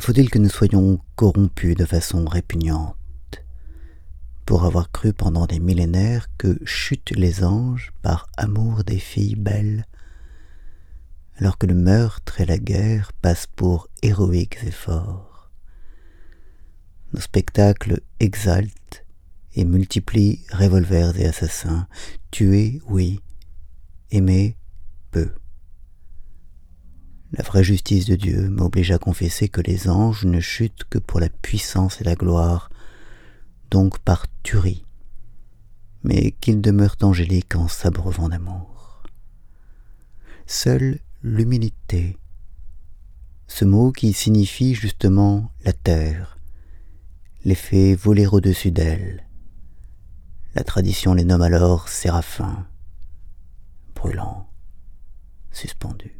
Faut-il que nous soyons corrompus de façon répugnante pour avoir cru pendant des millénaires que chutent les anges par amour des filles belles, alors que le meurtre et la guerre passent pour héroïques efforts? Nos spectacles exaltent et multiplient revolvers et assassins, tués, oui, aimés, peu. La vraie justice de Dieu m'oblige à confesser que les anges ne chutent que pour la puissance et la gloire, donc par tuerie, mais qu'ils demeurent angéliques en s'abreuvant d'amour. Seule l'humilité, ce mot qui signifie justement la terre, les fait voler au-dessus d'elle. La tradition les nomme alors séraphins, brûlants, suspendus.